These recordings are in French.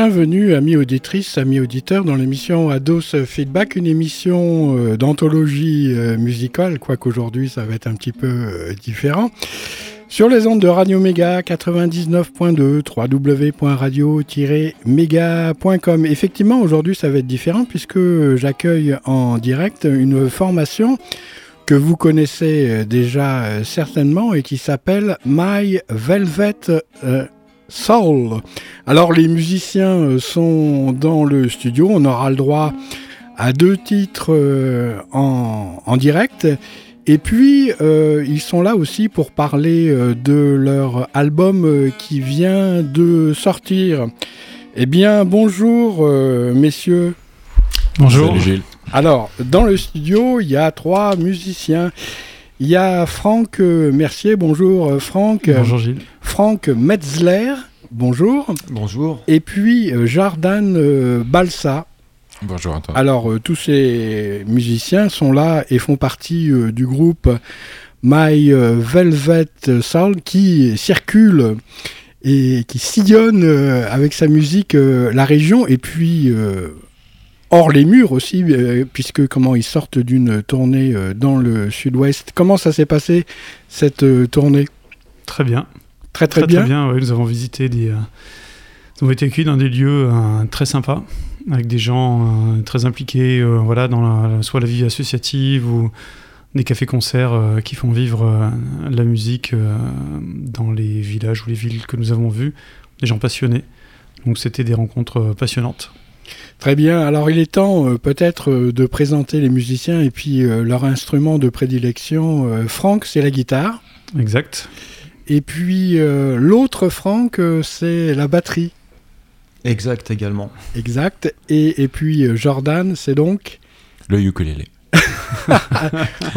Bienvenue, amis auditrices, amis auditeurs, dans l'émission Ados Feedback, une émission euh, d'anthologie euh, musicale, quoique aujourd'hui ça va être un petit peu euh, différent. Sur les ondes de Radio Méga 99.2, www.radio-méga.com. Effectivement, aujourd'hui ça va être différent puisque j'accueille en direct une formation que vous connaissez déjà certainement et qui s'appelle My Velvet Soul. Alors les musiciens euh, sont dans le studio, on aura le droit à deux titres euh, en, direct. Et puis, euh, ils sont là aussi pour parler de leur album qui vient de sortir. Eh bien, bonjour, messieurs. Bonjour. Gilles. Alors, dans le studio, il y a trois musiciens. Il y a Franck Mercier, bonjour Franck. Bonjour Gilles. Franck Metzler, bonjour. Bonjour. Et puis euh, Jordan euh, Balsa. Bonjour à toi. Alors, euh, tous ces musiciens sont là et font partie du groupe My Velvet Soul qui circule et qui sillonne avec sa musique la région et puis hors les murs aussi, puisque comment ils sortent d'une tournée dans le sud-ouest. Comment ça s'est passé cette tournée? Très bien. Très très, bien. nous avons visité des. Euh, nous avons été accueillis dans des lieux euh, très sympas, avec des gens euh, très impliqués, voilà, dans la, soit la vie associative ou des cafés-concerts qui font vivre la musique dans les villages ou les villes que nous avons vus, des gens passionnés. Donc c'était des rencontres passionnantes. Très bien. Alors il est temps peut-être de présenter les musiciens et puis leur instrument de prédilection. Franck, c'est la guitare. Exact. Et puis euh, l'autre, Franck, euh, c'est la batterie. Exact également. Exact. Et, et puis euh, Jordan, c'est donc Le ukulélé.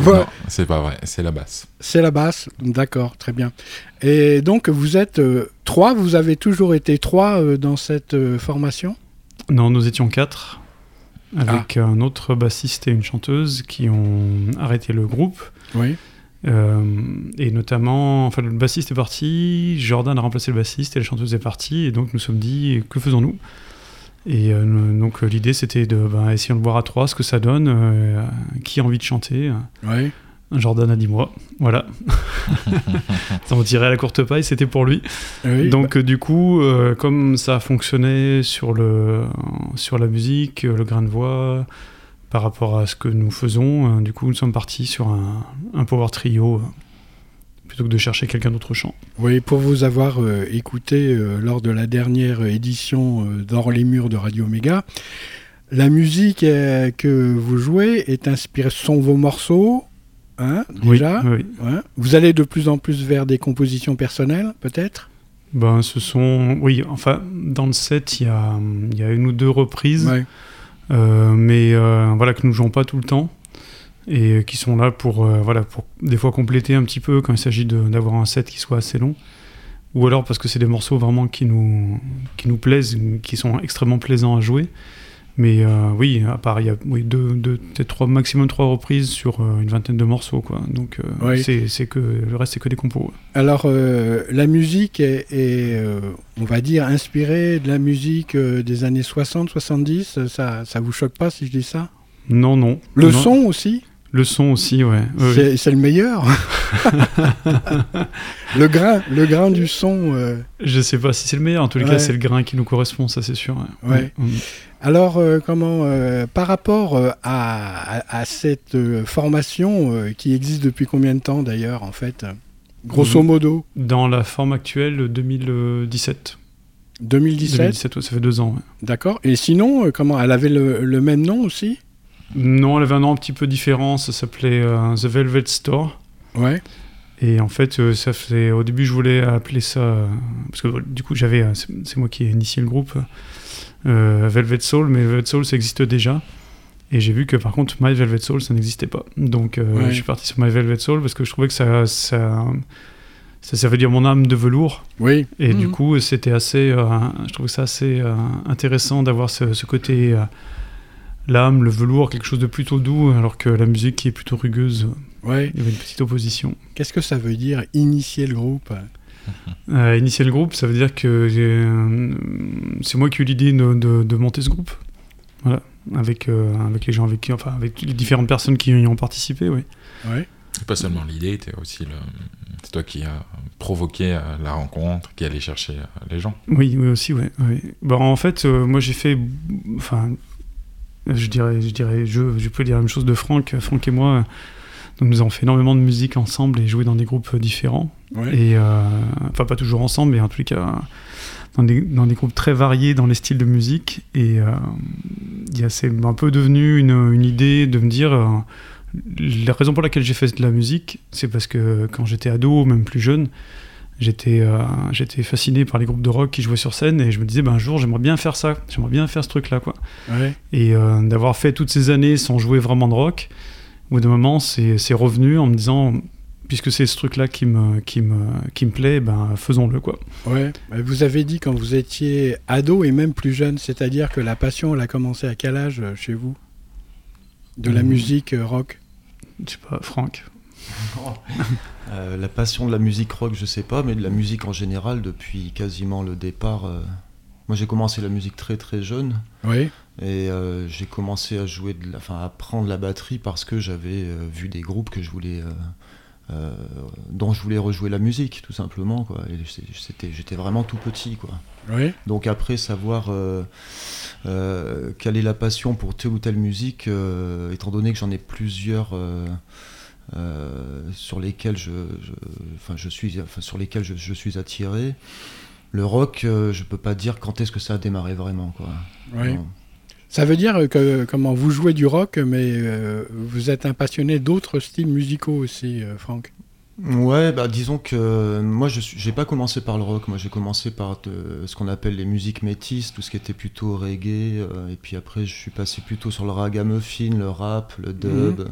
Non, c'est pas vrai, c'est la basse. C'est la basse, d'accord, très bien. Et donc vous êtes trois, vous avez toujours été trois dans cette formation? Non, nous étions quatre, avec ah. un autre bassiste et une chanteuse qui ont arrêté le groupe. Oui. Euh, et notamment, enfin, le bassiste est parti, Jordan a remplacé le bassiste et la chanteuse est partie, et donc nous sommes dit, que faisons-nous? Et euh, donc l'idée c'était de bah, essayer de voir à trois ce que ça donne, euh, qui a envie de chanter. Oui. Jordan a dit moi, voilà. ça on tirait à la courte paille, c'était pour lui. Donc bah. du coup, comme ça fonctionnait sur, le, sur la musique, le grain de voix, par rapport à ce que nous faisons. Euh, du coup, nous sommes partis sur un, power trio euh, plutôt que de chercher quelqu'un d'autre chant. Oui, pour vous avoir euh, écouté lors de la dernière édition d'Or les murs de Radio Méga, la musique que vous jouez est inspirée, ce sont vos morceaux, hein, déjà. Oui, Vous allez de plus en plus vers des compositions personnelles, peut-être? Ben, ce sont, oui, enfin, dans le set, il y a, y a une ou deux reprises. Euh, mais euh, voilà, que nous jouons pas tout le temps et qui sont là pour, euh, voilà, pour des fois compléter un petit peu quand il s'agit d'avoir un set qui soit assez long ou alors parce que c'est des morceaux vraiment qui nous, qui nous plaisent, qui sont extrêmement plaisants à jouer. Mais euh, oui, à part, il y a oui, deux, deux peut-être trois, maximum trois reprises sur euh, une vingtaine de morceaux. Quoi. Donc euh, c'est que, le reste, c'est que des compos. Alors, la musique est, on va dire, inspirée de la musique des années 60-70. Ça, ça vous choque pas si je dis ça? Non, non. Le son aussi? Le son aussi, ouais. c'est le meilleur? le grain, le grain du son. Je sais pas si c'est le meilleur. En tous les cas, c'est le grain qui nous correspond, ça c'est sûr. Ouais. Alors, euh, comment, euh, par rapport euh, à, cette formation qui existe depuis combien de temps d'ailleurs, en fait, grosso mm. modo? Dans la forme actuelle, 2017. 2017 2017, ça fait deux ans. D'accord. Et sinon, comment Elle avait le même nom aussi? Non, elle avait un nom un petit peu différent, ça s'appelait The Velvet Store. Ouais. Et en fait, ça fait, au début, je voulais appeler ça, parce que du coup, j'avais, c'est moi qui ai initié le groupe, Velvet Soul, mais Velvet Soul, ça existe déjà. Et j'ai vu que par contre, My Velvet Soul, ça n'existait pas. Donc, je suis parti sur My Velvet Soul parce que je trouvais que ça, ça, ça, veut dire mon âme de velours. Oui. Et du mhm. coup, c'était assez, je trouve ça assez intéressant d'avoir ce, ce côté l'âme, le velours, quelque chose de plutôt doux, alors que la musique qui est plutôt rugueuse, ouais. il y avait une petite opposition. Qu'est-ce que ça veut dire initier le groupe? Initier le groupe, ça veut dire que c'est moi qui ai eu l'idée de, monter ce groupe. Voilà, avec, avec les gens avec qui, enfin, avec les différentes personnes qui y ont participé, oui. Ouais. Pas seulement l'idée, aussi le... c'est toi qui as provoqué la rencontre, qui allait chercher les gens. Oui, oui aussi, oui. Bon, en fait, moi j'ai fait, enfin, je dirais, je dirais, je, je peux dire la même chose de Franck. Franck et moi, donc nous avons fait énormément de musique ensemble et joué dans des groupes différents. Et euh, enfin, pas toujours ensemble, mais en tout cas dans des, dans des groupes très variés dans les styles de musique. Et euh, c'est un peu devenu une, une, idée de me dire. Euh, la raison pour laquelle j'ai fait de la musique, c'est parce que quand j'étais ado, même plus jeune, j'étais euh, j'étais fasciné par les groupes de rock qui jouaient sur scène et je me disais ben, un jour j'aimerais bien faire ça j'aimerais bien faire ce truc là quoi et d'avoir fait toutes ces années sans jouer vraiment de rock au bout d'un moment c'est revenu en me disant puisque c'est ce truc là qui me qui me qui me plaît ben faisons-le quoi ouais vous avez dit quand vous étiez ado et même plus jeune c'est-à-dire que la passion elle a commencé à quel âge euh, chez vous? De la mmh. musique rock? je sais pas Franck Euh, la passion de la musique rock, je sais pas, mais de la musique en général depuis quasiment le départ. Euh, moi, j'ai commencé la musique très très jeune. Oui. Et euh, j'ai commencé à jouer, de la, enfin, à apprendre la batterie parce que j'avais vu des groupes que je voulais, dont je voulais rejouer la musique, tout simplement. Quoi. Et c'était, j'étais vraiment tout petit, quoi. Oui. Donc après savoir quelle est la passion pour telle ou telle musique, étant donné que j'en ai plusieurs euh, sur lesquels je, enfin, je suis, enfin, sur lesquels je, suis attiré. Le rock, euh, je peux pas dire quand est-ce que ça a démarré vraiment. Quoi. Ça veut dire que comment vous jouez du rock, mais euh, vous êtes un passionné d'autres styles musicaux aussi, Franck. Ouais, bah disons que moi je j'ai pas commencé par le rock, moi j'ai commencé par ce qu'on appelle les musiques métisses, tout ce qui était plutôt reggae, et puis après je suis passé plutôt sur le ragamuffin, le rap, le dub. Mhm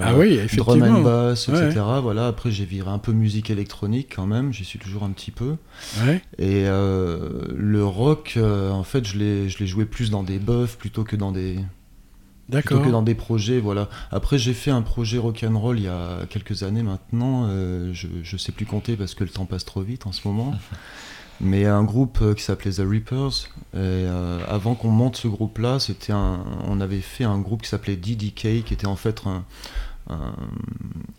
ah oui, effectivement. Drum and bass, etc. Voilà. Après, j'ai viré un peu musique électronique quand même. J'y suis toujours un petit peu. Et euh, le rock, euh, en fait, je l'ai joué plus dans des buffs plutôt que dans des plutôt que dans des projets. Voilà. Après, j'ai fait un projet rock and roll il y a quelques années maintenant. Euh, je je sais plus compter parce que le temps passe trop vite en ce moment. mais un groupe qui s'appelait The Reapers. Et avant qu'on monte ce groupe-là, c'était on avait fait un groupe qui s'appelait DDK, qui était en fait un,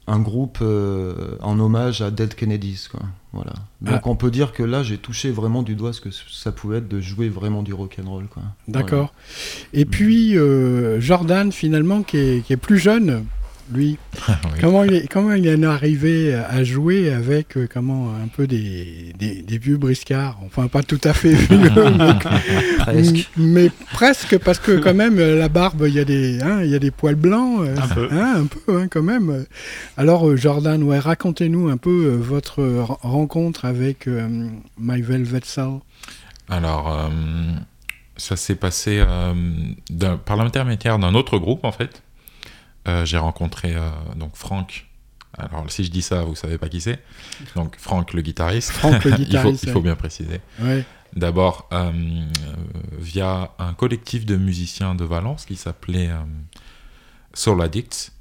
un, groupe euh, en hommage à Dead Kennedys. Quoi. Voilà. Donc ah. on peut dire que là j'ai touché vraiment du doigt ce que ça pouvait être de jouer vraiment du rock and roll. D'accord. Et puis euh, Jordan finalement qui est, qui est plus jeune, lui. comment, il est, comment il en est arrivé à jouer avec euh, comment un peu des, des, vieux briscards? Enfin, pas tout à fait vieux, mais, presque. mais presque, parce que quand même, euh, la barbe, il y, a des, hein, il y a des poils blancs. Euh, un peu. Hein, un peu, hein, quand même. Alors, Jordan, ouais, racontez-nous un peu votre rencontre avec My Velvet Soul. Alors, ça s'est passé par l'intermédiaire d'un autre groupe, en fait euh, j'ai rencontré euh, donc Franck. Alors, si je dis ça, vous savez pas qui c'est. Donc, Franck, le guitariste. Franck, le guitariste. il, faut, bien préciser. D'abord, euh, via un collectif de musiciens de Valence qui s'appelait Soul Addicts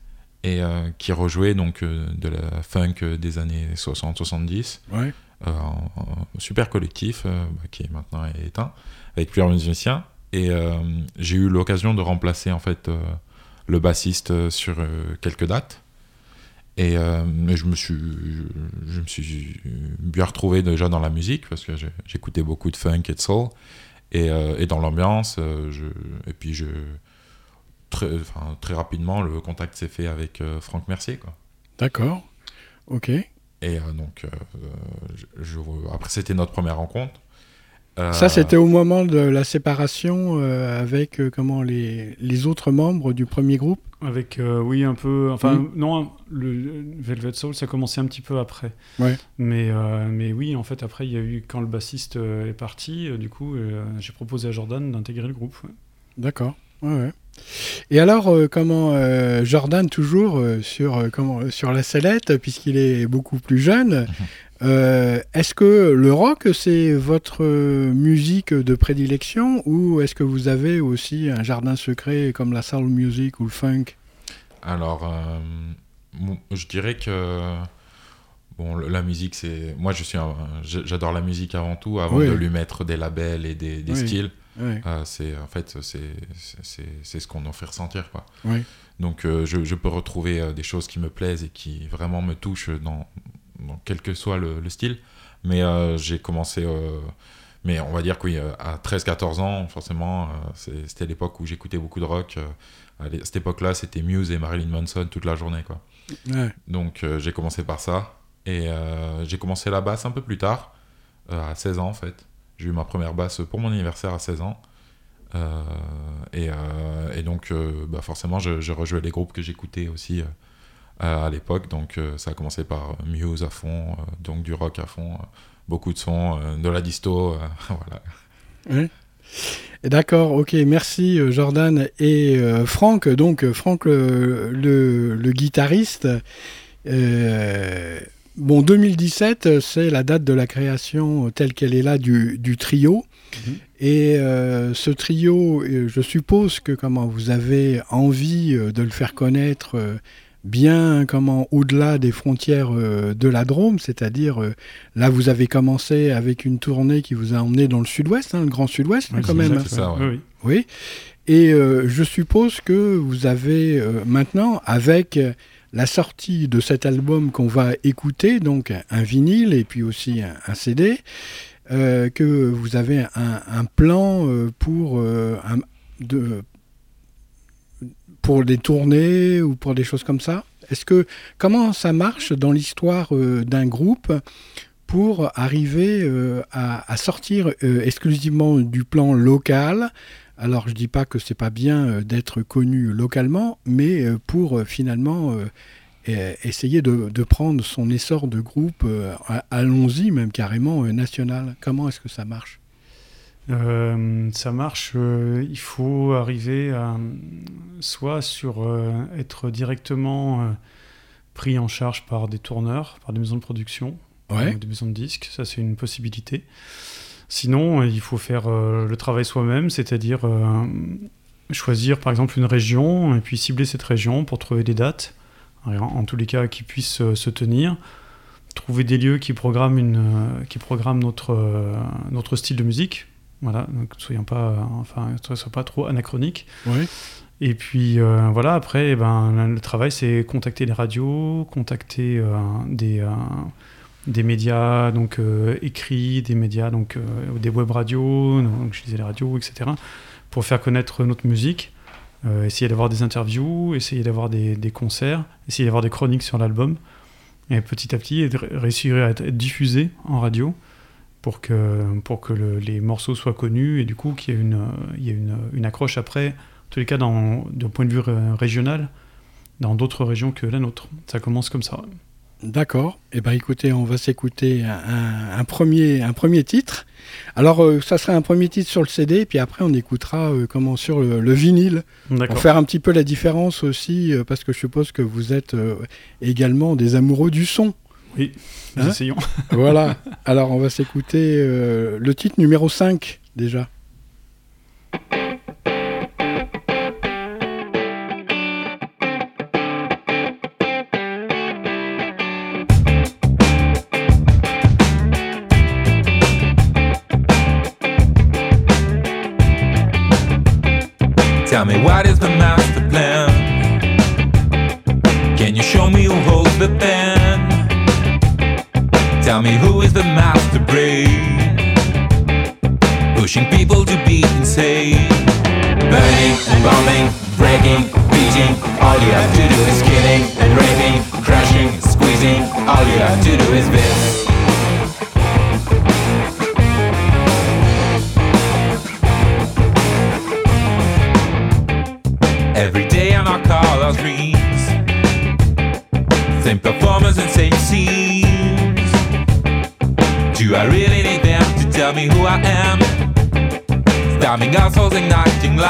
et qui rejouait donc de la funk des années 60-70. Ouais. Un, super collectif bah, qui est maintenant éteint avec plusieurs musiciens. Et j'ai eu l'occasion de remplacer en fait le bassiste euh, sur euh, quelques dates. Et euh, je, me suis, je, me suis bien retrouvé déjà dans la musique parce que j'écoutais beaucoup de funk et de soul. Et, et dans l'ambiance, et puis je, très, très rapidement, le contact s'est fait avec Franck Mercier. D'accord, ok. Et donc, je, après, c'était notre première rencontre. Ça, c'était au moment de la séparation euh, avec euh, comment les, les, autres membres du premier groupe? Avec, euh, oui, un peu. Enfin, non, le, Velvet Soul, ça a commencé un petit peu après. Ouais. Mais, mais oui, en fait, après, il y a eu, quand le bassiste est parti, du coup, j'ai proposé à Jordan d'intégrer le groupe. D'accord. Ouais, ouais. Et alors, comment Jordan, toujours sur, comment, sur la sellette, puisqu'il est beaucoup plus jeune. Euh, est-ce que le rock, c'est votre musique de prédilection ou est-ce que vous avez aussi un jardin secret comme la soul music ou le funk? Alors, euh, je dirais que bon, la musique, c'est. Moi, je suis. J'adore la musique avant tout, avant de lui mettre des labels et des, des styles. c'est en fait c'est ce qu'on en fait ressentir quoi. Donc je, je, peux retrouver des choses qui me plaisent et qui vraiment me touchent dans, quel que soit le, le style. Mais j'ai commencé mais on va dire que oui, à 13-14 ans, forcément, c'était l'époque où j'écoutais beaucoup de rock à cette époque-là, c'était Muse et Marilyn Manson toute la journée, quoi. Donc euh, j'ai commencé par ça. Et euh, j'ai commencé la basse un peu plus tard, euh, à 16 ans en fait. J'ai eu ma première basse pour mon anniversaire à 16 ans. Et, et, donc, bah forcément, je, je, rejouais les groupes que j'écoutais aussi à l'époque. Donc, ça a commencé par Muse à fond, donc du rock à fond, beaucoup de sons, de la disto, voilà. D'accord, ok, merci euh, Jordan et euh, Franck. Donc euh, Franck, le, guitariste. bon, 2017, c'est la date de la création telle qu'elle est là du, trio. Mhm. Et ce trio, je suppose que comment vous avez envie de le faire connaître bien comment au-delà des frontières euh, de la Drôme, c'est-à-dire euh, là vous avez commencé avec une tournée qui vous a emmené dans le sud-ouest, hein, le grand sud-ouest quand même. Ça, oui. oui. Et euh, je suppose que vous avez maintenant, avec la sortie de cet album qu'on va écouter, donc un vinyle et puis aussi un, CD, que vous avez un, plan pour de, pour des tournées ou pour des choses comme ça. Est-ce que comment ça marche dans l'histoire euh, d'un groupe pour arriver euh, à, sortir euh, exclusivement du plan local? Alors je dis pas que c'est pas bien d'être connu localement, mais pour finalement essayer de, prendre son essor de groupe, allons-y même carrément national. Comment est-ce que ça marche? Euh, ça marche, euh, il faut arriver à soit sur euh, être directement pris en charge par des tourneurs, par des maisons de production, des maisons de disques, ça c'est une possibilité. Sinon, il faut faire le travail soi-même, c'est-à-dire choisir par exemple une région et puis cibler cette région pour trouver des dates, en tous les cas qui puissent se tenir. Trouver des lieux qui programment, une, qui programment notre, notre style de musique, voilà, donc soyons pas, enfin, pas trop anachronique. Et puis euh, voilà, après, eh ben, le travail, c'est contacter les radios, contacter euh, des, euh, des médias donc écrits, des médias donc des web radios, donc je disais les radios, etc. Pour faire connaître notre musique, essayer d'avoir des interviews, essayer d'avoir des, des, concerts, essayer d'avoir des chroniques sur l'album, et petit à petit réussir à être diffusé en radio pour que, pour que les morceaux soient connus et du coup qu'il y ait une, il y ait une, une, accroche après, en tous les cas d'un point de vue régional, dans d'autres régions que la nôtre. Ça commence comme ça. D'accord. Et eh ben écoutez, on va s'écouter un, un, premier, un premier titre. Alors, euh, ça serait un premier titre sur le CD, puis après on écoutera euh, comment sur le, vinyle, pour faire un petit peu la différence aussi, euh, parce que je suppose que vous êtes également des amoureux du son. Oui, nous hein essayons. voilà. Alors, on va s'écouter euh, le titre numéro 5 déjà.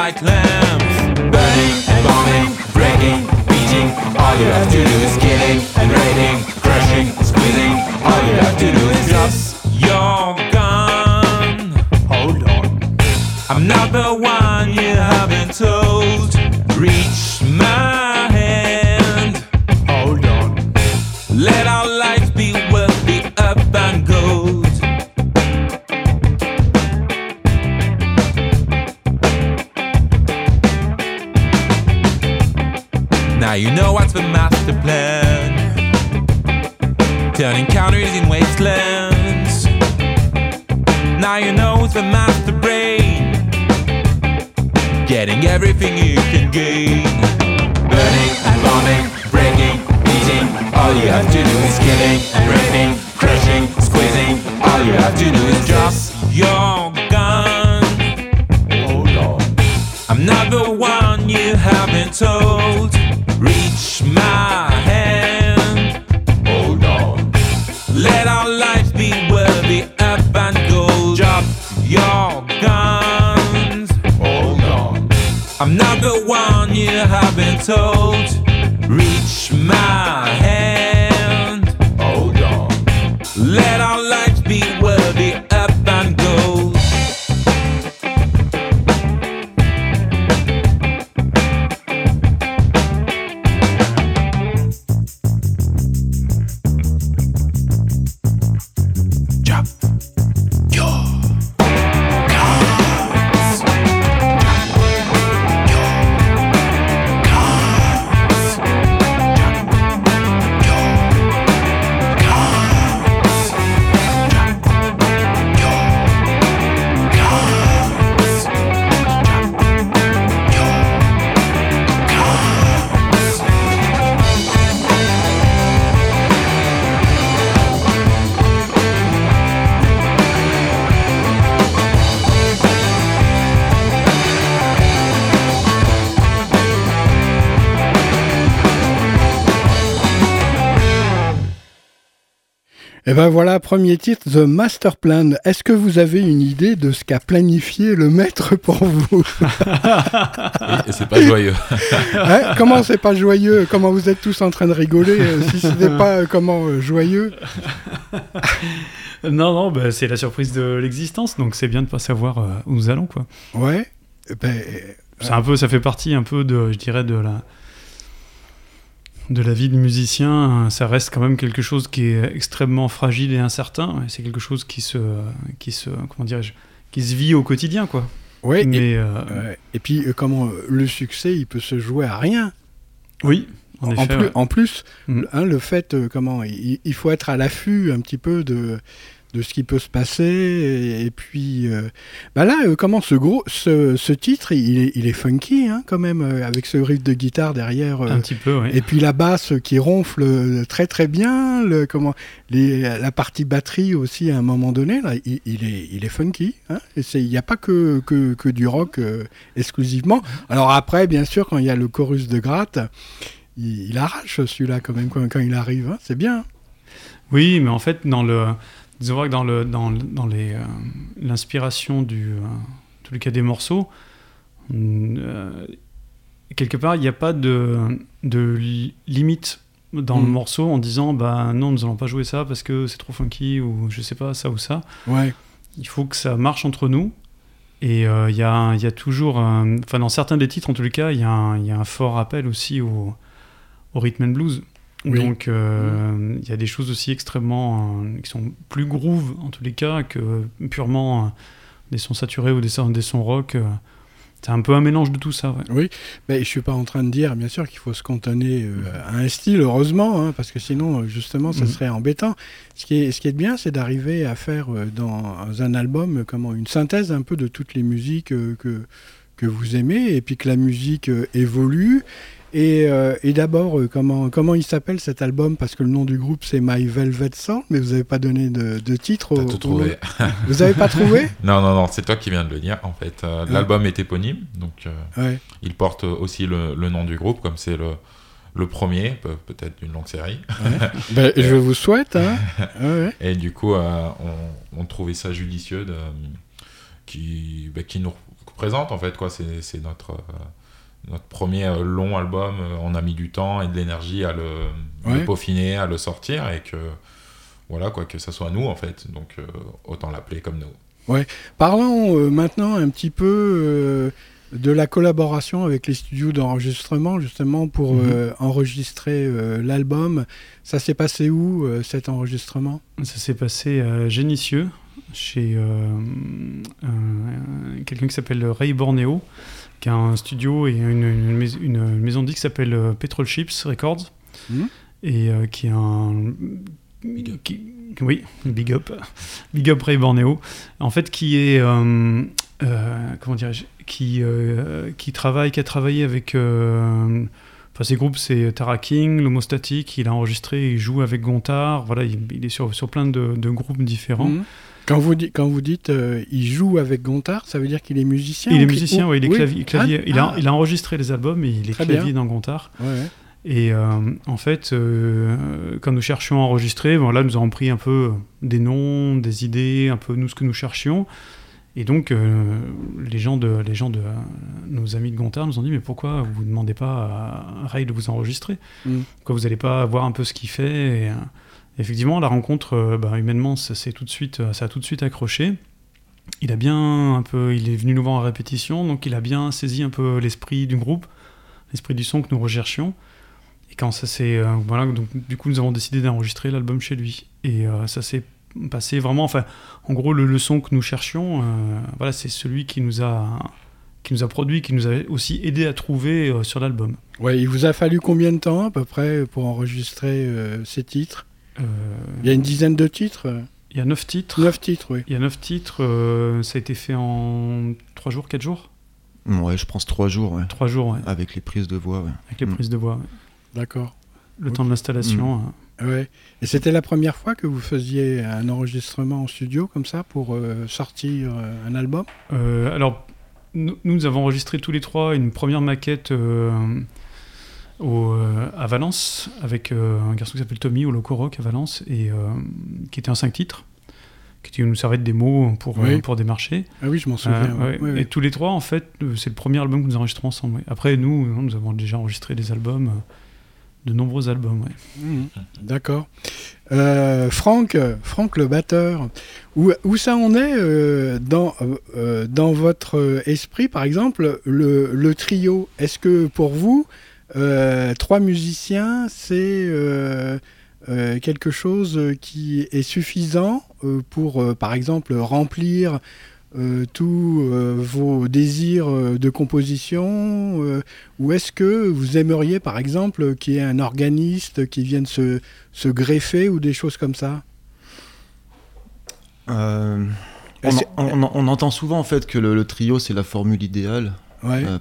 like land. Et ben voilà, premier titre, The Master Plan. Est-ce que vous avez une idée de ce qu'a planifié le maître pour vous Et c'est pas joyeux. Hein Comment c'est pas joyeux? Comment vous êtes tous en train de rigoler euh, Si ce n'est pas euh, comment euh, joyeux? Non, non, bah, c'est la surprise de l'existence, donc c'est bien de pas savoir euh, où nous allons, quoi. Ouais. Eh Ben, C'est un peu, ça fait partie un peu de, je dirais, de la de la vie de musicien. Ça reste quand même quelque chose qui est extrêmement fragile et incertain. C'est quelque chose qui se, qui se, comment dirais-je, qui se vit au quotidien, quoi. ouais, et, Mais euh. Et puis, euh, comment euh, le succès, il peut se jouer à rien. oui, en, effet. plus, ouais. en plus, Mm. hein, le fait, euh, comment, il, il faut être à l'affût un petit peu de, de ce qui peut se passer. Et, et puis, euh, bah là, euh, comment ce gros, ce, ce titre, il est, il est funky, hein, quand même, euh, avec ce riff de guitare derrière. un petit peu, oui. Et puis la basse qui ronfle très très bien, le, comment, les, la partie batterie aussi à un moment donné, là, il, il est, il est funky. Hein et il n'y a pas que, que, que du rock exclusivement. Alors après, bien sûr, quand il y a le chorus de gratte, il, il arrache celui-là quand même quand, quand il arrive. hein. c'est bien. Oui, mais en fait, dans le, disons que dans le, dans, dans les, euh, l'inspiration du, euh, les cas des morceaux, mm, euh, quelque part, il n'y a pas de, de li- limite dans le Mm. morceau en disant, bah non, nous allons pas jouer ça parce que c'est trop funky ou je sais pas ça ou ça. Ouais. Il faut que ça marche entre nous. Et euh, il y, a, il y a toujours, enfin dans certains des titres en tous les cas, il y, a un- il y a un fort rappel aussi au, au rhythm and blues. Oui. Donc euh, il y a des choses aussi extrêmement euh, qui sont plus groove en tous les cas que purement euh, des sons saturés ou des, sons- des sons rock. c'est un peu un mélange de tout ça. ouais. Oui, mais je suis pas en train de dire, bien sûr, qu'il faut se cantonner à un style, heureusement, hein, parce que sinon, justement, ça Mhm. serait embêtant. Ce qui est, ce qui est bien, c'est d'arriver à faire dans un album comment, une synthèse un peu de toutes les musiques que, que vous aimez, et puis que la musique évolue. Et, euh, et d'abord, euh, comment, comment il s'appelle cet album? Parce que le nom du groupe, c'est My Velvet Soul, mais vous n'avez pas donné de, de titre. Au- tout au- trouvé. Vous n'avez pas trouvé? Non, non, non, c'est toi qui viens de le dire. En fait, Euh, Ouais. l'album est éponyme, donc ouais. il porte aussi le, le nom du groupe, comme c'est le, le premier, peut- peut-être d'une longue série. Ben, je vous souhaite. Hein. Et du coup, on, on trouvait ça judicieux de, qui, bah, qui nous représente en fait quoi. C'est, notre notre premier euh, long album. euh, On a mis du temps et de l'énergie à le, le Ouais. peaufiner, à le sortir et que voilà quoi, que ça soit nous en fait. Donc euh, autant l'appeler comme nous. Parlons euh, maintenant un petit peu euh, de la collaboration avec les studios d'enregistrement, justement, pour Mhm. euh, enregistrer euh, l'album. Ça s'est passé où, euh, cet enregistrement? Ça s'est passé à Génissieux, chez euh, un- quelqu'un qui s'appelle Ray Borneo, qui a un studio et une, une mais- une maison de disques qui s'appelle euh, Petrol Chips Records, Mhm. et euh, qui est un, oui, big up, big up Ray Borneo, en fait, qui est, euh, euh, comment dirais-je, qui, euh, qui travaille, qui a travaillé avec, enfin, ses groupes, c'est Tara King, l'Homostatic, il a enregistré, il joue avec Gontard, voilà, il, est sur, sur plein de, de groupes différents. Mhm. Quand vous, dites, quand vous dites il joue avec Gontard, ça veut dire qu'il est musicien Il est musicien, oui, il est clavier. clavier ah, il, a, ah. il, a, enregistré les albums et il est clavier dans Gontard. Ouais. Et euh, en fait, euh, quand nous cherchions à enregistrer, bon, là, nous avons pris un peu des noms, des idées, un peu nous ce que nous cherchions. Et donc, euh, les gens, de, les gens de nos amis de Gontard nous ont dit Mais pourquoi vous ne demandez pas à Ray de vous enregistrer? Mm. Pourquoi vous n'allez pas voir un peu ce qu'il fait et, Effectivement, la rencontre, bah, humainement, ça, tout ça a tout de suite accroché. Il a bien un peu, il est venu nous voir en répétition, donc il a bien saisi un peu l'esprit du groupe, l'esprit du son que nous recherchions. Et quand ça s'est. Euh, voilà, donc du coup, nous avons décidé d'enregistrer l'album chez lui. Et euh, ça s'est passé vraiment. Enfin, en gros, le, son que nous cherchions, euh, voilà, c'est celui qui nous a qui nous a produit, qui nous a aussi aidé à trouver sur l'album. Ouais, il vous a fallu combien de temps à peu près pour enregistrer ces titres? Il y a une dizaine de titres Il y a neuf titres. Neuf titres, oui. Il y a neuf titres. ça a été fait en trois jours, quatre jours? Ouais, je pense trois jours. Ouais. Trois jours, ouais. Avec les prises de voix, ouais. Avec les mm. prises de voix, ouais. D'accord. Le temps de l'installation. Mmh. Ouais. Et c'était la première fois que vous faisiez un enregistrement en studio comme ça pour euh, sortir euh, un album? Euh, Alors, nous, nous, avons enregistré tous les trois une première maquette au, à Valence avec un garçon qui s'appelle Tommy au Loco Rock à Valence et qui était en cinq titres qui nous servait de démo pour, pour démarcher. Ah oui, je m'en souviens. et tous les trois, en fait, c'est le premier album que nous enregistrons ensemble. Après, nous, nous avons déjà enregistré des albums de nombreux albums. Mmh. D'accord. Euh, Franck, Franck le batteur, où, où ça en est euh, dans, euh, dans votre esprit, par exemple, le, le trio? Est-ce que pour vous, trois musiciens, c'est quelque chose qui est suffisant pour, par exemple, remplir euh, tous euh, vos désirs euh, de composition Ou est-ce que vous aimeriez, par exemple, qu'il y ait un organiste qui vienne se, se greffer ou des choses comme ça? On, entend souvent en fait que le, trio c'est la formule idéale.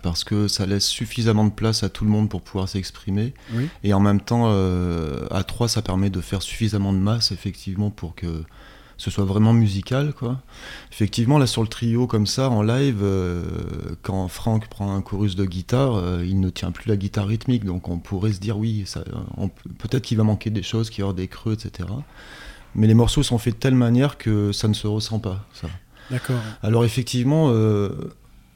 Parce que ça laisse suffisamment de place à tout le monde pour pouvoir s'exprimer. Et en même temps, à trois, ça permet de faire suffisamment de masse, effectivement, pour que ce soit vraiment musical quoi. Effectivement là sur le trio comme ça en live euh, quand Franck prend un chorus de guitare, euh, il ne tient plus la guitare rythmique donc on pourrait se dire oui peut-être qu'il va manquer des choses, qu'il y aura des creux etc. Mais les morceaux sont faits de telle manière que ça ne se ressent pas ça. D'accord. Alors effectivement euh,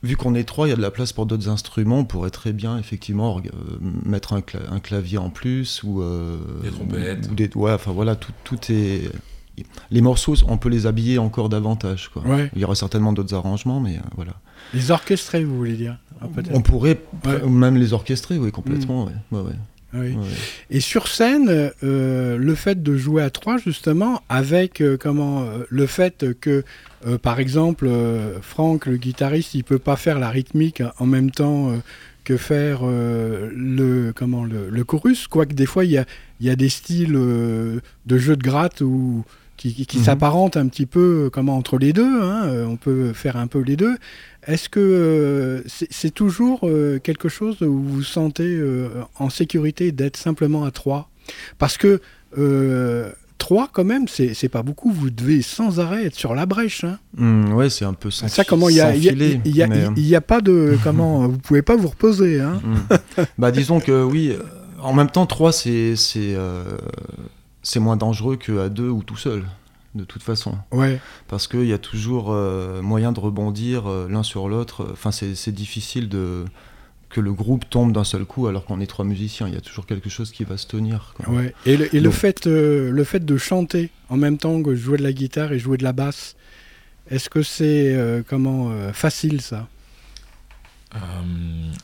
vu qu'on est trois, il y a de la place pour d'autres instruments. On pourrait très bien, effectivement, mettre un, clavier en plus ou des trompettes. des, ouais, enfin voilà, tout, tout est les morceaux, on peut les habiller encore davantage. Quoi. Il y aura certainement d'autres arrangements, mais euh, voilà. Les orchestrer, vous voulez dire On pourrait même les orchestrer, oui, complètement. Mmh. Et sur scène, euh, le fait de jouer à trois, justement, avec euh, comment le fait que, par exemple, Franck, le guitariste, il peut pas faire la rythmique en même temps que faire le comment le, chorus, quoique des fois il y a, y a des styles de jeu de gratte où qui, qui, mhm. s'apparente un petit peu euh, comment entre les deux. Hein, euh, on peut faire un peu les deux. Est-ce que euh, c'est toujours quelque chose où vous vous sentez en sécurité d'être simplement à trois? Parce que trois, quand même, c'est pas beaucoup. Vous devez sans arrêt être sur la brèche. Hein. Mmh, ouais, c'est un peu sans Ça, comment il y a, il y, a, pas de comment vous pouvez pas vous reposer. Hein. Mmh. bah disons que oui. En même temps, trois, c'est c'est moins dangereux qu'à deux ou tout seul, de toute façon. Ouais. Parce qu'il y a toujours euh, moyen de rebondir euh, l'un sur l'autre. Enfin, c'est difficile de que le groupe tombe d'un seul coup alors qu'on est trois musiciens. Il y a toujours quelque chose qui va se tenir. Ouais. Et, le, fait, euh, le fait de chanter en même temps que jouer de la guitare et jouer de la basse, est-ce que c'est comment facile ça?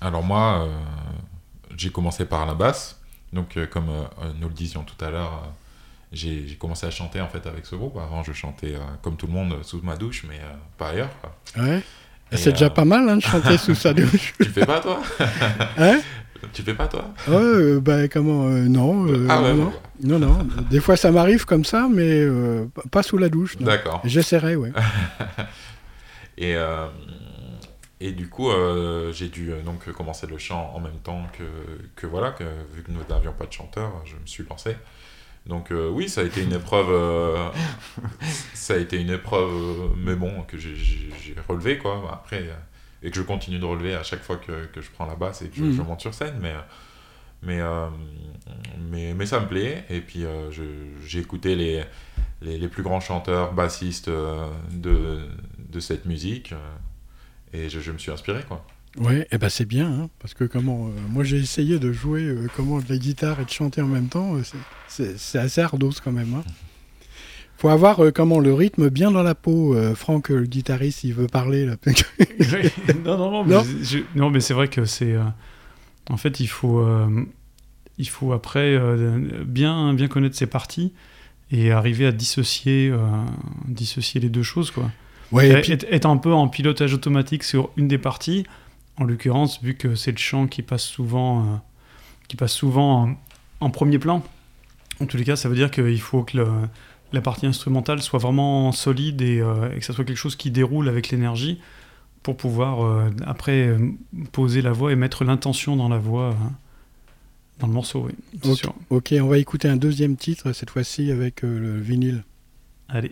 Alors moi, j'ai commencé par la basse. Donc comme nous le disions tout à l'heure j'ai commencé à chanter en fait avec ce groupe. Avant, je chantais euh, comme tout le monde sous ma douche, mais euh, pas ailleurs. Ouais. C'est déjà euh, pas mal hein, de chanter sous sa douche. tu fais pas toi? Hein? Tu fais pas toi? Euh, bah, comment Non. ah ouais, non, non, non, Des fois, ça m'arrive comme ça, mais pas sous la douche. D'accord. J'essaierai, ouais. et et du coup, j'ai dû donc commencer le chant en même temps que, que voilà, que, vu que nous n'avions pas de chanteur, je me suis lancé. Donc euh, oui, ça a été une épreuve, euh, ça a été une épreuve, euh, mais bon, que j'ai relevé quoi. Après, et que je continue de relever à chaque fois que, que je prends la basse et que je, mhm. monte sur scène, mais mais, mais, mais ça me plaît. Et puis j'ai écouté les, les, les, plus grands chanteurs, bassistes de, de cette musique, et je, je, me suis inspiré quoi. Ouais, et eh ben c'est bien, hein, parce que comment, moi j'ai essayé de jouer comment de la guitare et de chanter en même temps, c'est assez ardos quand même. Hein. Faut avoir euh, comment le rythme bien dans la peau. Euh, Franck, le guitariste, il veut parler là. non, non, non, mais, non, mais c'est vrai que c'est. Euh, en fait, il faut, il faut après bien, bien connaître ses parties et arriver à dissocier, dissocier les deux choses, quoi. Ouais, et être, un peu en pilotage automatique sur une des parties. En l'occurrence, vu que c'est le chant qui passe souvent, qui passe souvent en premier plan. En tous les cas, ça veut dire qu'il faut que la partie instrumentale soit vraiment solide euh, et, que ça soit quelque chose qui déroule avec l'énergie pour pouvoir euh, après euh, poser la voix et mettre l'intention dans la voix dans le morceau. Oui, ok, on va écouter un deuxième titre cette fois-ci avec le vinyle. Allez.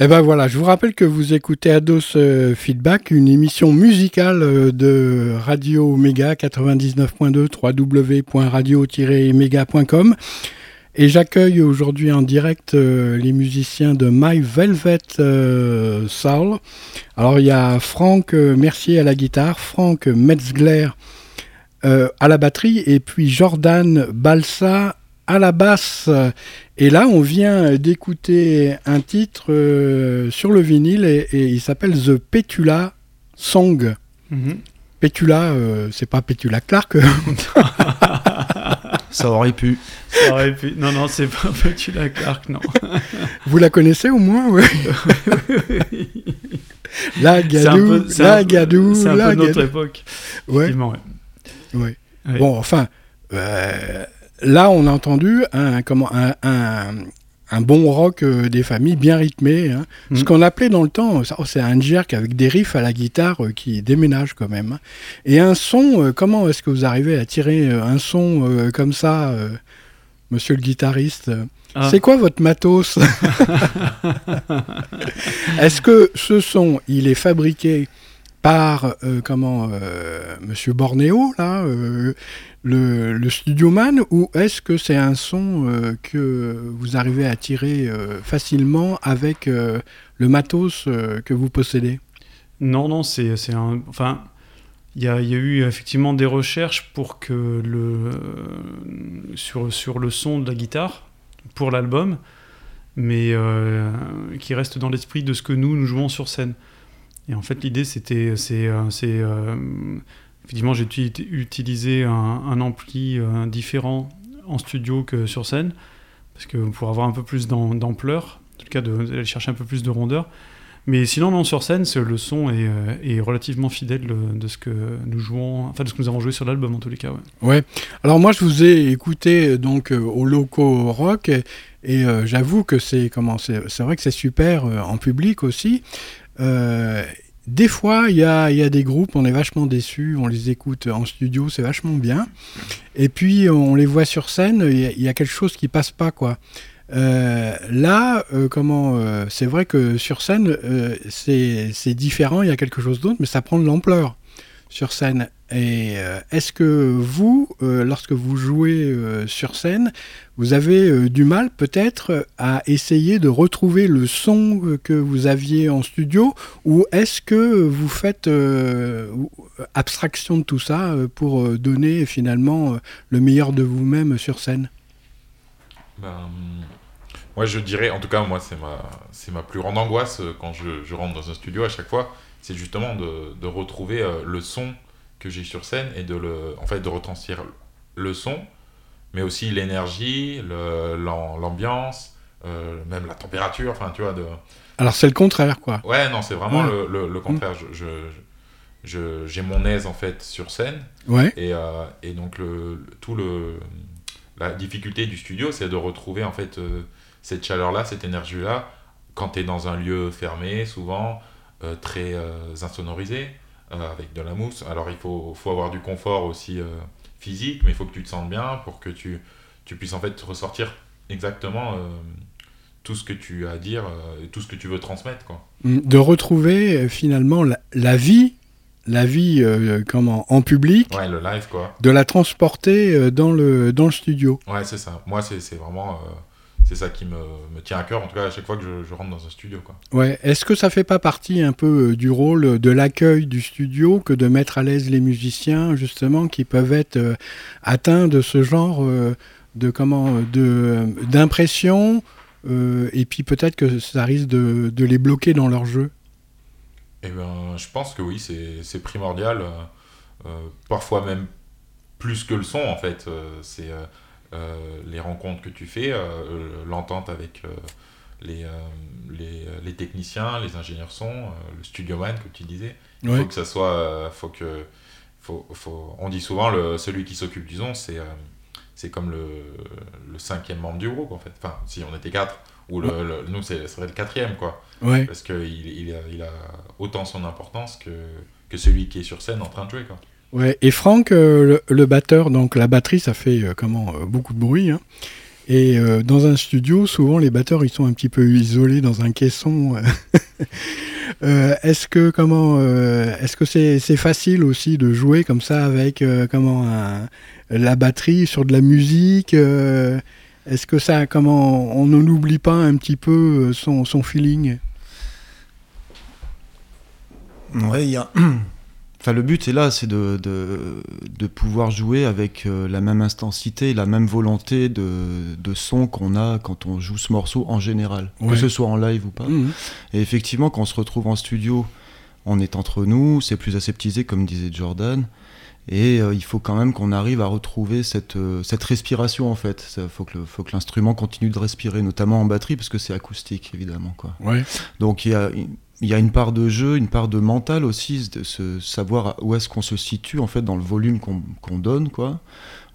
Eh ben voilà, je vous rappelle que vous écoutez Ados euh, Feedback, une émission musicale euh, de Radio Méga 99.2 www.radio-méga.com. Et j'accueille aujourd'hui en direct euh, les musiciens de My Velvet Soul. Alors il y a Franck Mercier à la guitare, Franck Metzgler à la batterie et puis Jordan Balsa à la basse. Et là, on vient d'écouter un titre euh, sur le vinyle et, il s'appelle The Petula Song. Mhm. Petula, euh, c'est pas Petula Clark. Ça aurait pu. Ça aurait pu. Non, non, c'est pas Petula Clark, non. Vous la connaissez au moins, oui. la Gadou, la Gadou, C'est un peu notre époque. Ouais. ouais. Bon, enfin. Euh, Là, on a entendu un, comment, un, bon rock euh, des familles bien rythmé. Hein. Ce mm. qu'on appelait dans le temps, c'est un jerk avec des riffs à la guitare euh, qui déménage quand même. Hein. Et un son, euh, comment est-ce que vous arrivez à tirer un son comme ça, monsieur le guitariste ah. C'est quoi votre matos? Est-ce que ce son, il est fabriqué par comment Monsieur Bornéo là le, Studio Man ou est-ce que c'est un son euh, que vous arrivez à tirer euh, facilement avec euh, le matos que vous possédez? Non, non, c'est un. Enfin, il y, a, eu effectivement des recherches pour que le. sur, sur le son de la guitare pour l'album, mais qui reste dans l'esprit de ce que nous, nous jouons sur scène. Et en fait, l'idée, c'était. Effectivement, j'ai utilisé un, ampli euh, différent en studio que sur scène, parce que pour avoir un peu plus d'ampleur, en tout cas d'aller chercher un peu plus de rondeur. Mais sinon, non, sur scène, le son est, euh, relativement fidèle de ce que nous jouons, enfin de ce que nous avons joué sur l'album en tous les cas. Ouais. Alors moi, je vous ai écouté donc euh, au Loco Rock et, j'avoue que c'est comment c'est vrai que c'est super en public aussi. Des fois, il y a, des groupes, on est vachement déçus, on les écoute en studio, c'est vachement bien. Et puis, on les voit sur scène, il y, a quelque chose qui passe pas, quoi. Euh, là, euh, comment euh, c'est vrai que sur scène, c'est différent, il y a quelque chose d'autre, mais ça prend de l'ampleur sur scène. Et euh, est-ce que vous, euh, lorsque vous jouez euh, sur scène, vous avez du mal peut-être à essayer de retrouver le son que vous aviez en studio ou est-ce que vous faites abstraction de tout ça pour donner finalement le meilleur de vous-même sur scène? Ben, Moi je dirais, en tout cas moi c'est ma, ma plus grande angoisse quand je, rentre dans un studio à chaque fois, c'est justement de retrouver le son que j'ai sur scène et de le, en fait, de retranscrire le son, mais aussi l'énergie, l'ambiance, euh, même la température, enfin, tu vois. De... Alors, c'est le contraire, quoi. Ouais, non, c'est vraiment le, le, contraire. Je, je, j'ai mon aise, en fait, sur scène. Ouais. Et, euh, et donc, le, tout le, la difficulté du studio, c'est de retrouver, en fait, euh, cette chaleur-là, cette énergie-là, quand tu es dans un lieu fermé, souvent, très insonorisé. Euh, avec de la mousse. Alors il faut, faut avoir du confort aussi euh, physique, mais il faut que tu te sentes bien pour que tu, tu puisses en fait ressortir exactement euh, tout ce que tu as à dire et tout ce que tu veux transmettre. Quoi. De retrouver finalement la, vie la vie comment en public ouais, le live quoi de la transporter dans le dans le studio ouais c'est ça moi c'est vraiment c'est ça qui me, me, tient à cœur, en tout cas à chaque fois que je, rentre dans un studio. Quoi. Ouais. Est-ce que ça fait pas partie un peu euh, du rôle de l'accueil du studio que de mettre à l'aise les musiciens, justement, qui peuvent être euh, atteints de ce genre euh, de comment de d'impression et puis peut-être que ça risque de, de, les bloquer dans leur jeu? Eh ben, je pense que oui, c'est primordial. parfois même plus que le son, en fait. c'est les rencontres que tu fais, euh, l'entente avec euh, les, les, les, techniciens, les ingénieurs son, le studio man que tu disais. Il faut que ça soit. faut que, faut, faut, on dit souvent le, celui qui s'occupe du son, c'est c'est comme le, le, cinquième membre du groupe en fait. Enfin, si on était quatre, ou le, nous c'est serait le quatrième quoi. Parce qu'il il a, il a autant son importance que, que celui qui est sur scène en train de jouer quoi. Ouais, et Franck, euh, le, batteur, donc la batterie, ça fait euh, comment euh, beaucoup de bruit. Hein. Et dans un studio, souvent les batteurs ils sont un petit peu isolés dans un caisson. Est-ce que comment est-ce que c'est facile aussi de jouer comme ça avec comment la batterie sur de la musique Est-ce que ça comment on n'oublie pas un petit peu son, son feeling? Ouais, il y a Enfin, le but est là, c'est de, de, pouvoir jouer avec euh, la même intensité, la même volonté de, de son qu'on a quand on joue ce morceau en général, que ce soit en live ou pas. Mhm. Et effectivement, quand on se retrouve en studio, on est entre nous, c'est plus aseptisé, comme disait Jordan. Et euh, il faut quand même qu'on arrive à retrouver cette, euh, cette respiration en fait. Il faut que l'instrument continue de respirer, notamment en batterie, parce que c'est acoustique évidemment. Quoi. Ouais. Donc il y a y a une part de jeu, une part de mental aussi, de se savoir où est-ce qu'on se situe en fait dans le volume qu'on donne, quoi.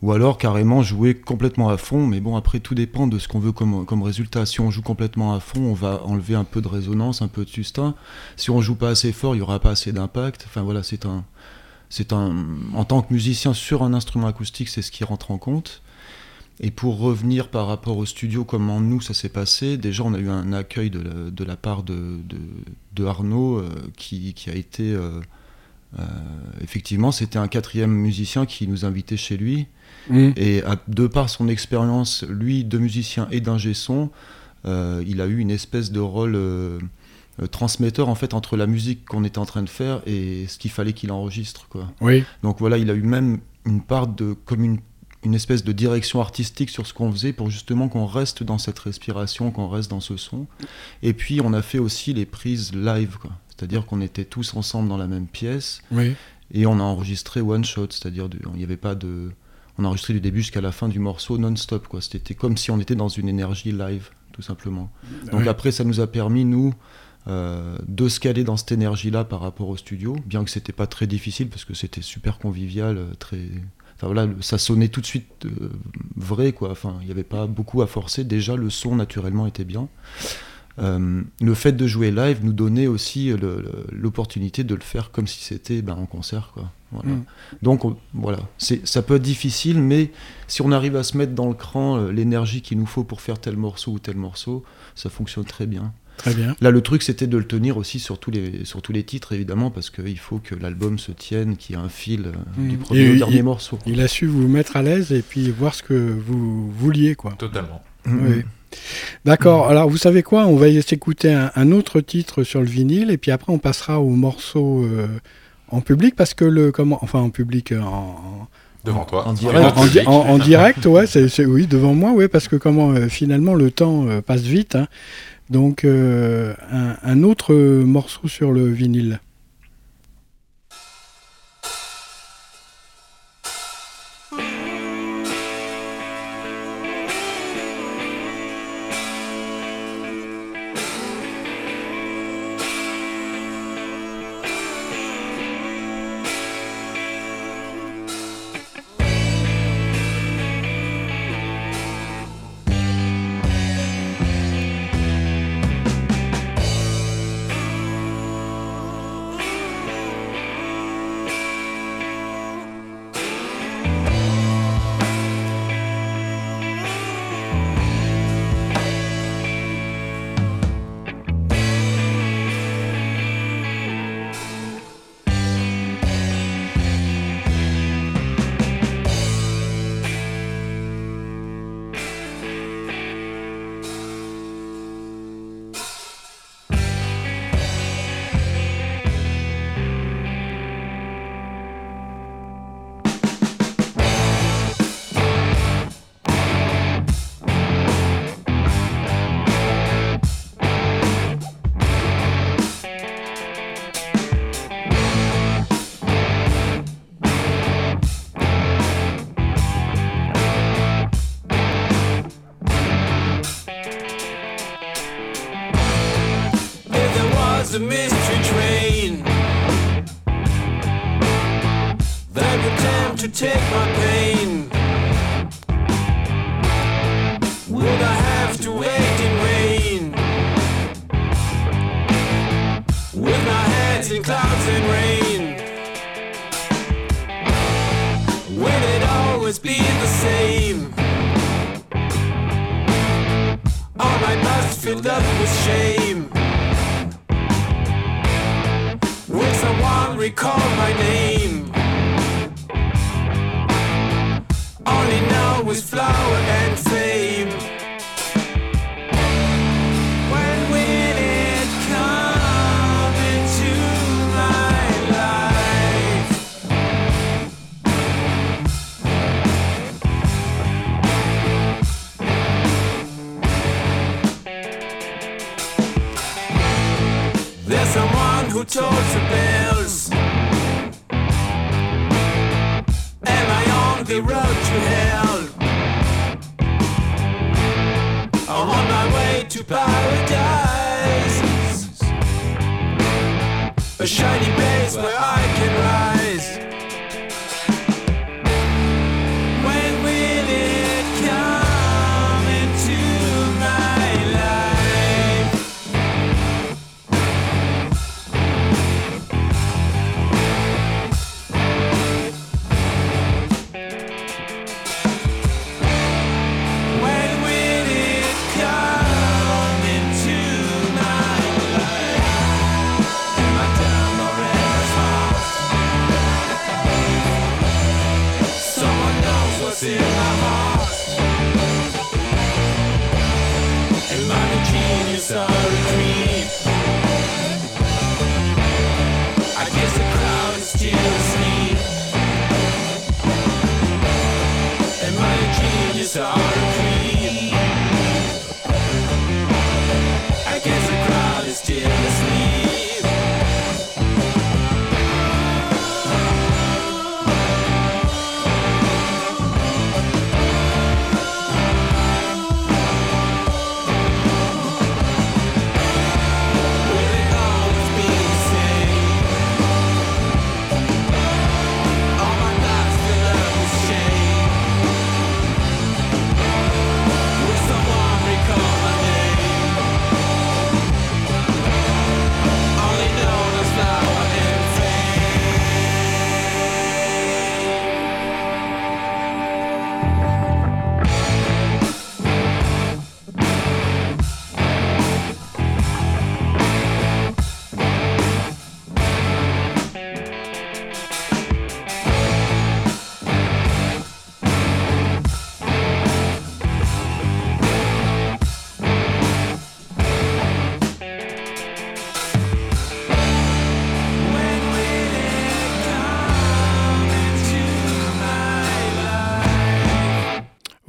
Ou alors carrément jouer complètement à fond, mais bon après tout dépend de ce qu'on veut comme, comme résultat. Si on joue complètement à fond, on va enlever un peu de résonance, un peu de sustain. Si on joue pas assez fort, il y aura pas assez d'impact. Enfin voilà, c'est un, c'est un, en tant que musicien sur un instrument acoustique, c'est ce qui rentre en compte. Et pour revenir par rapport au studio, comment nous ça s'est passé, déjà on a eu un accueil de la, part de, de, Arnaud euh, qui, qui, a été. Euh, euh, effectivement, c'était un quatrième musicien qui nous invitait chez lui. Mmh. Et de par son expérience, lui, de musicien et d'ingé son, il a eu une espèce de rôle. Transmetteur en fait entre la musique qu'on était en train de faire et ce qu'il fallait qu'il enregistre quoi. Oui. Donc voilà, il a eu même une part de comme une une espèce de direction artistique sur ce qu'on faisait pour justement qu'on reste dans cette respiration, qu'on reste dans ce son. Et puis on a fait aussi les prises live, quoi. C'est-à-dire qu'on était tous ensemble dans la même pièce et on a enregistré one shot, c'est-à-dire il n'y avait pas de, on a enregistré du début jusqu'à la fin du morceau non-stop, quoi. C'était comme si on était dans une énergie live, tout simplement. Donc après, ça nous a permis nous. Euh, de se caler dans cette énergie-là par rapport au studio, bien que c'était pas très difficile parce que c'était super convivial, euh, très voilà, ça sonnait tout de suite euh, vrai, quoi. Enfin, il n'y avait pas beaucoup à forcer. Déjà, le son naturellement était bien. Euh, le fait de jouer live nous donnait aussi l'opportunité de le faire comme si c'était ben, en concert. Quoi. Mm. Donc voilà, ça peut être difficile, mais si on arrive à se mettre dans le cran euh, l'énergie qu'il nous faut pour faire tel morceau ou tel morceau, ça fonctionne très bien. Très bien. Là, le truc, c'était de le tenir aussi sur tous les, sur tous les titres, évidemment, parce qu'il faut que l'album se tienne, qu'il y ait un fil euh, du mmh. premier au dernier morceau. Il a su vous mettre à l'aise et puis voir ce que vous vouliez, quoi. Totalement. Mmh. Oui. D'accord. Alors, vous savez quoi? On va s'écouter un, un, autre titre sur le vinyle et puis après, on passera au morceau euh, en public parce que le comment, enfin en public euh, en, Devant toi. En direct, en, direct ouais, c'est, oui, devant moi, ouais, parce que comment finalement le temps passe vite. Hein. Donc euh, un, autre morceau sur le vinyle.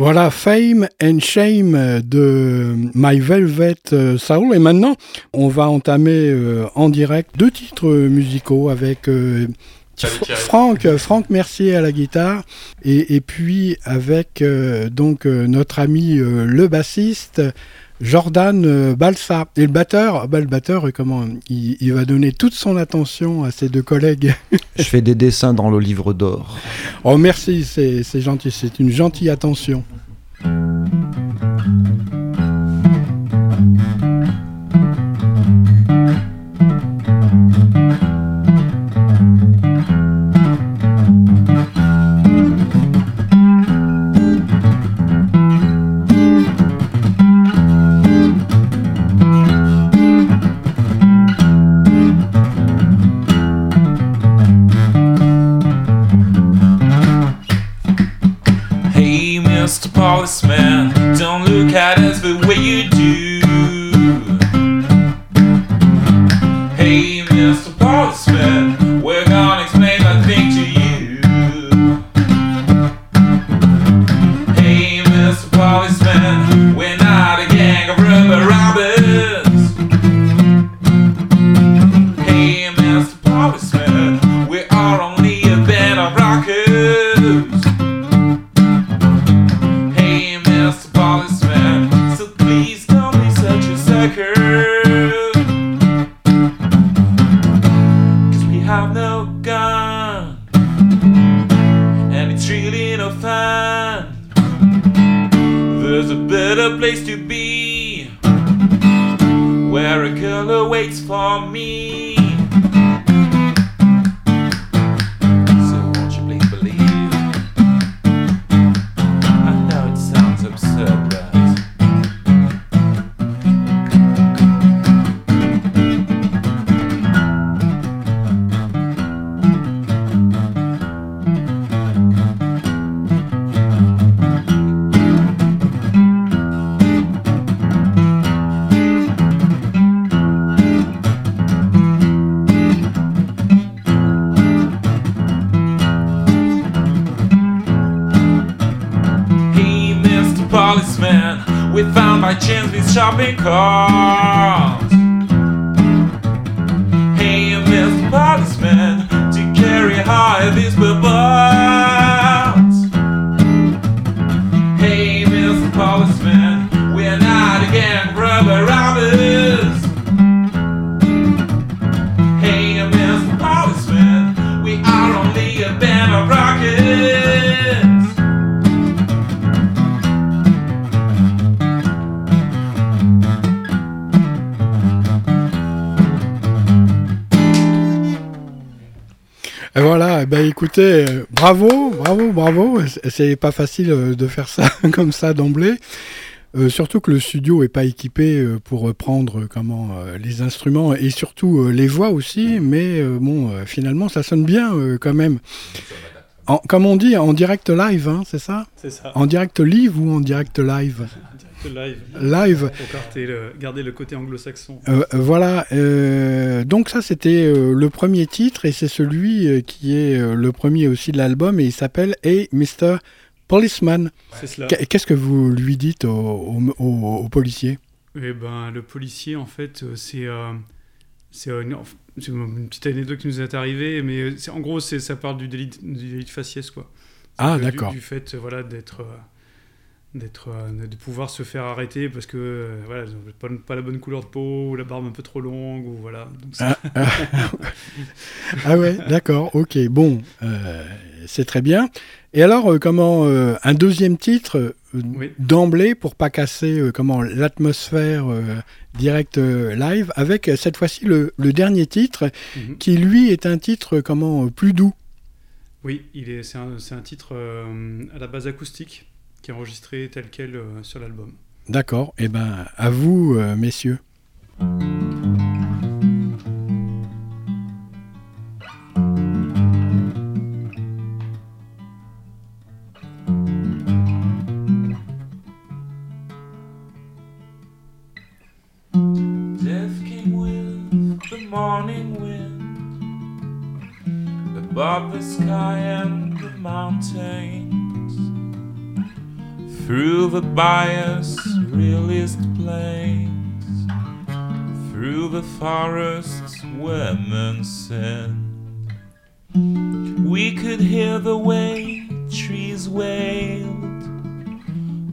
Voilà, Fame and Shame de My Velvet euh, Soul. Et maintenant, on va entamer euh, en direct deux titres musicaux avec euh, Franck, Franck Mercier à la guitare et, puis avec donc notre ami le bassiste Jordan Balsa. Et le batteur, bah, le batteur comment il, il, va donner toute son attention à ses deux collègues. Je fais des dessins dans le livre d'or. Oh merci, c'est gentil, c'est une gentille attention. Policeman. Don't look at us the way you do. Better place to be where a girl waits for me. Shopping carts. Hey, Mr. Policeman, to carry high these weapons. Écoutez, euh, bravo, bravo, bravo. C'est pas facile euh, de faire ça comme ça d'emblée. Euh, surtout que le studio est pas équipé euh, pour prendre comment les instruments et surtout les voix aussi, mais bon, finalement ça sonne bien quand même. En- comme on dit, en direct live, hein, c'est ça? C'est ça. En direct live ou en direct live? Live. Live. Pour garder le, garder le côté anglo-saxon. Euh, euh, voilà, euh, donc ça c'était le premier titre et c'est celui qui est le premier aussi de l'album et il s'appelle Hey Mr. Policeman. C'est cela. Qu- Qu'est-ce que vous lui dites au, au, au- au policier? Eh ben, le policier, en fait, c'est euh, c'est une, une petite anecdote qui nous est arrivée, mais en gros, ça part du délit, de- du délit de faciès, quoi. Ah, C'est-à-dire du- d'accord. Du, fait, voilà, d'être, d'être, euh, de pouvoir se faire arrêter parce que, euh, voilà, pas, pas la bonne couleur de peau ou la barbe un peu trop longue ou voilà. Donc, c'est- Ah, ah, ah ouais, d'accord, ok, bon, euh, c'est très bien. Et alors, comment euh, un deuxième titre euh, Oui. d'emblée pour pas casser comment l'atmosphère direct live avec cette fois-ci le, le dernier titre Mhm. qui lui est un titre comment plus doux? Oui, il est, c'est, un, titre à la base acoustique qui est enregistré tel quel euh, sur l'album. D'accord, et ben à vous euh, messieurs. Death came with the morning wind above the sky and the mountains, through the bias realist plains, through the forests where men sin. We could hear the way trees wailed,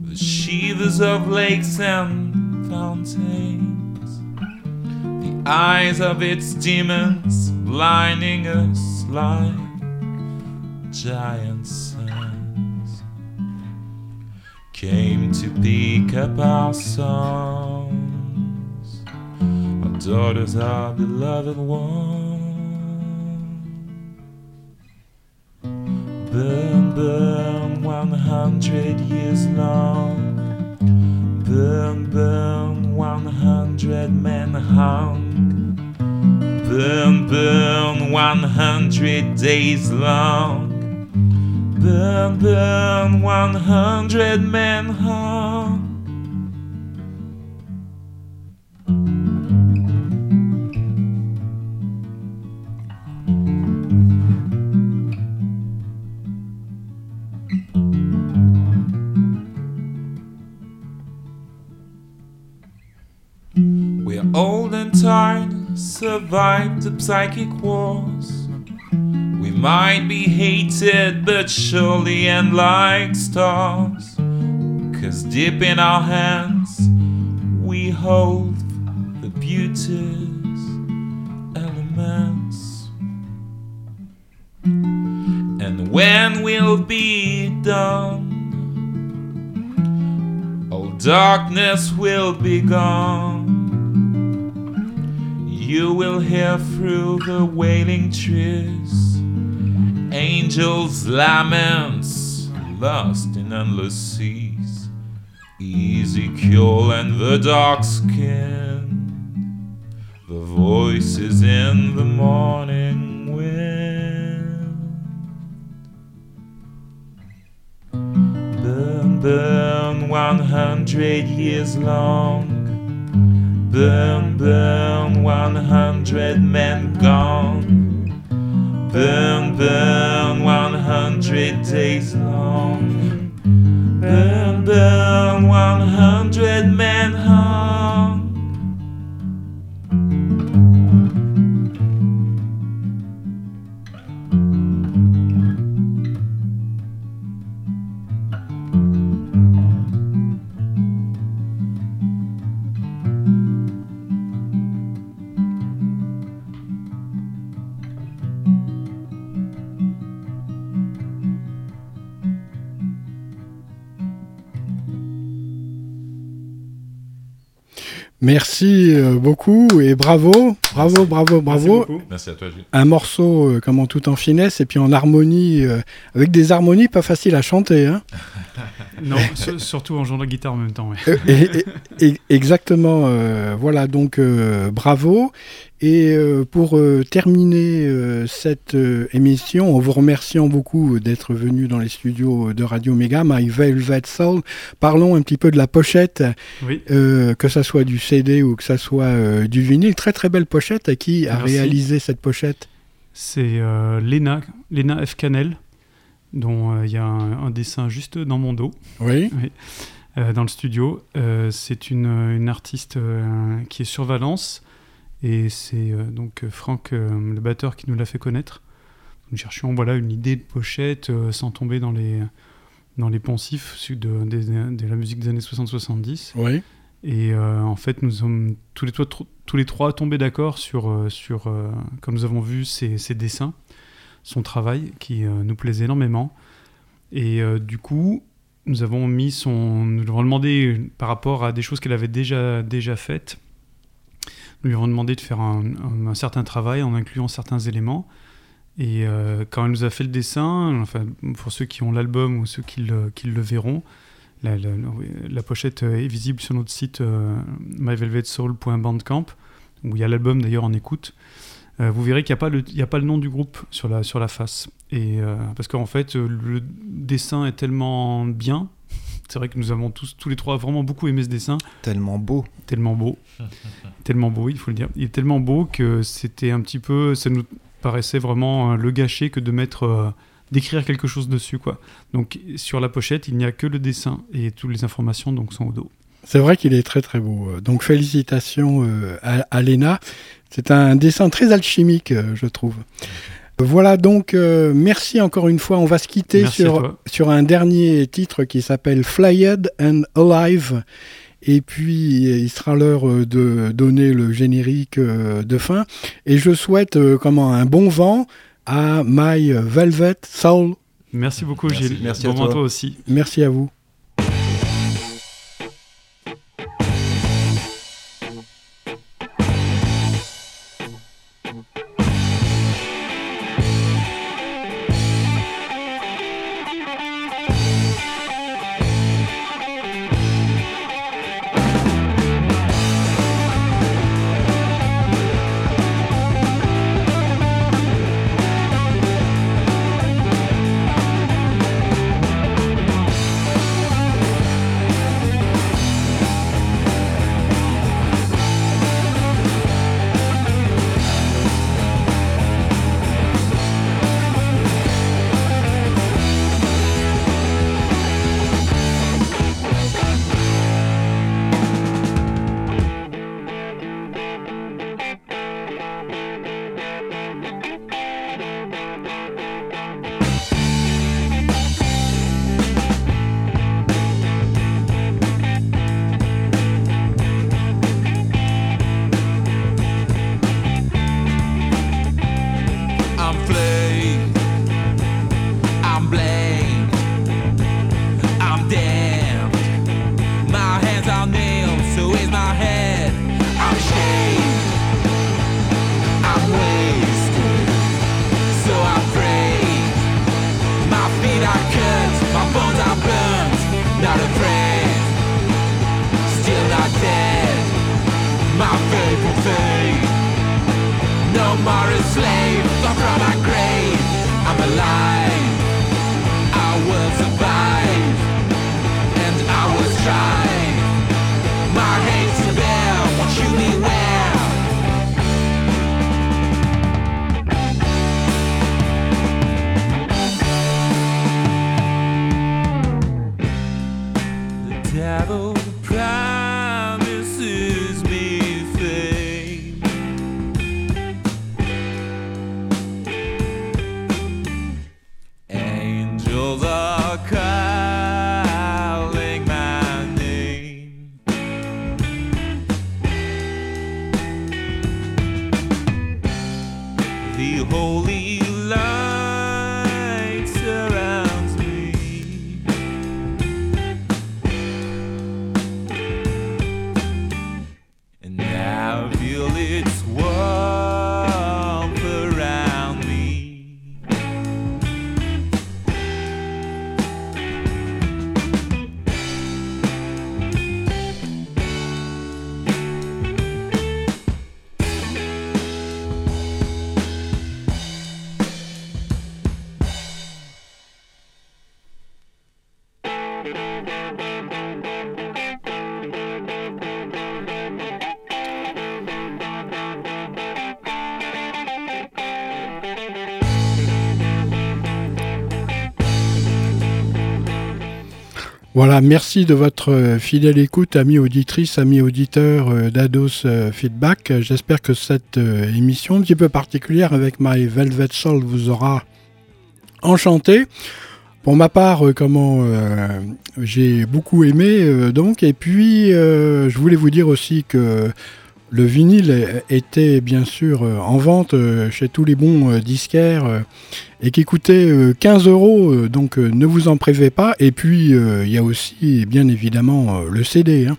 the sheathers of lakes and fountains. The eyes of its demons blinding us like giant suns came to pick up our songs our daughters our beloved one burn burn 100 years long Burn, burn, 100 men hung. Burn, burn, 100 days long. Burn, burn, 100 men hung. We're old and tired, survived the psychic wars. Might be hated, but surely end like stars. Cause deep in our hands, we hold the beauty's elements. And when we'll be done, all darkness will be gone. You will hear through the wailing trees angels' laments lost in endless seas. Ezekiel and the dark skin, the voices in the morning wind. Burn, burn, 100 years long. Burn, burn, 100 men gone. Burn, burn, 100 days long. Burn, burn, 100 dead Merci euh, beaucoup et bravo, bravo, bravo, bravo. Merci, à toi, Jules. Un morceau, euh, comment tout en finesse et puis en harmonie, euh, avec des harmonies pas faciles à chanter. Hein. non, surtout en jouant de la guitare en même temps. exactement. voilà, donc bravo. Et euh, pour euh, terminer euh, cette émission, en vous remerciant beaucoup d'être venu dans les studios de Radio Mega, My Velvet Soul, parlons un petit peu de la pochette, que ça soit du CD ou que ça soit du vinyle. Très très belle pochette. À qui a réalisé cette pochette? C'est Lena, Lena F. Canel, dont il y a un, dessin juste dans mon dos. Oui. dans le studio. c'est une, une, artiste qui est sur Valence et c'est euh, donc euh, Franck, euh, le batteur, qui nous l'a fait connaître. Nous cherchions voilà, une idée de pochette sans tomber dans les, dans les poncifs de, de, la musique des années 60-70. Oui. Et en fait, nous sommes tous les, tous les trois tombés d'accord sur, sur comme nous avons vu, ses, ses dessins, son travail qui nous plaisait énormément. Et du coup, nous avons mis son. Nous lui avons demandé par rapport à des choses qu'elle avait déjà, déjà faites lui avons demandé de faire un, certain travail en incluant certains éléments. Et euh, quand elle nous a fait le dessin, enfin, pour ceux qui ont l'album ou ceux qui le, verront, la, pochette est visible sur notre site euh, myvelvetsoul.bandcamp, où il y a l'album d'ailleurs en écoute. Euh, vous verrez qu'il n'y a, pas le, nom du groupe sur la, sur la face. Et, euh, parce qu'en fait, le dessin est tellement bien c'est vrai que nous avons tous, tous les trois vraiment beaucoup aimé ce dessin. Tellement beau. Tellement beau. tellement beau, il faut le dire. Il est tellement beau que c'était un petit peu. Ça nous paraissait vraiment euh, le gâcher que de mettre. Euh, d'écrire quelque chose dessus, quoi. Donc sur la pochette, il n'y a que le dessin et toutes les informations donc sont au dos. C'est vrai qu'il est très très beau. Donc félicitations euh, à, à Léna. C'est un dessin très alchimique, je trouve. Voilà donc, euh, merci encore une fois. On va se quitter sur, sur un dernier titre qui s'appelle Flyed and Alive. Et puis, il sera l'heure euh, de donner le générique euh, de fin. Et je souhaite comment un bon vent à My Velvet Soul. Merci beaucoup, Gilles. Merci à toi aussi. Merci à vous. Voilà, merci de votre euh, fidèle écoute, amis auditrices, amis auditeurs euh, d'Ados euh, Feedback. J'espère que cette émission un petit peu particulière avec My Velvet Soul vous aura enchanté. Pour ma part, comment j'ai beaucoup aimé donc, et puis je voulais vous dire aussi que le vinyle était bien sûr euh, en vente euh, chez tous les bons euh, disquaires et qui coûtait 15 euros, donc ne vous en privez pas. Et puis il y a aussi bien évidemment le CD. Hein.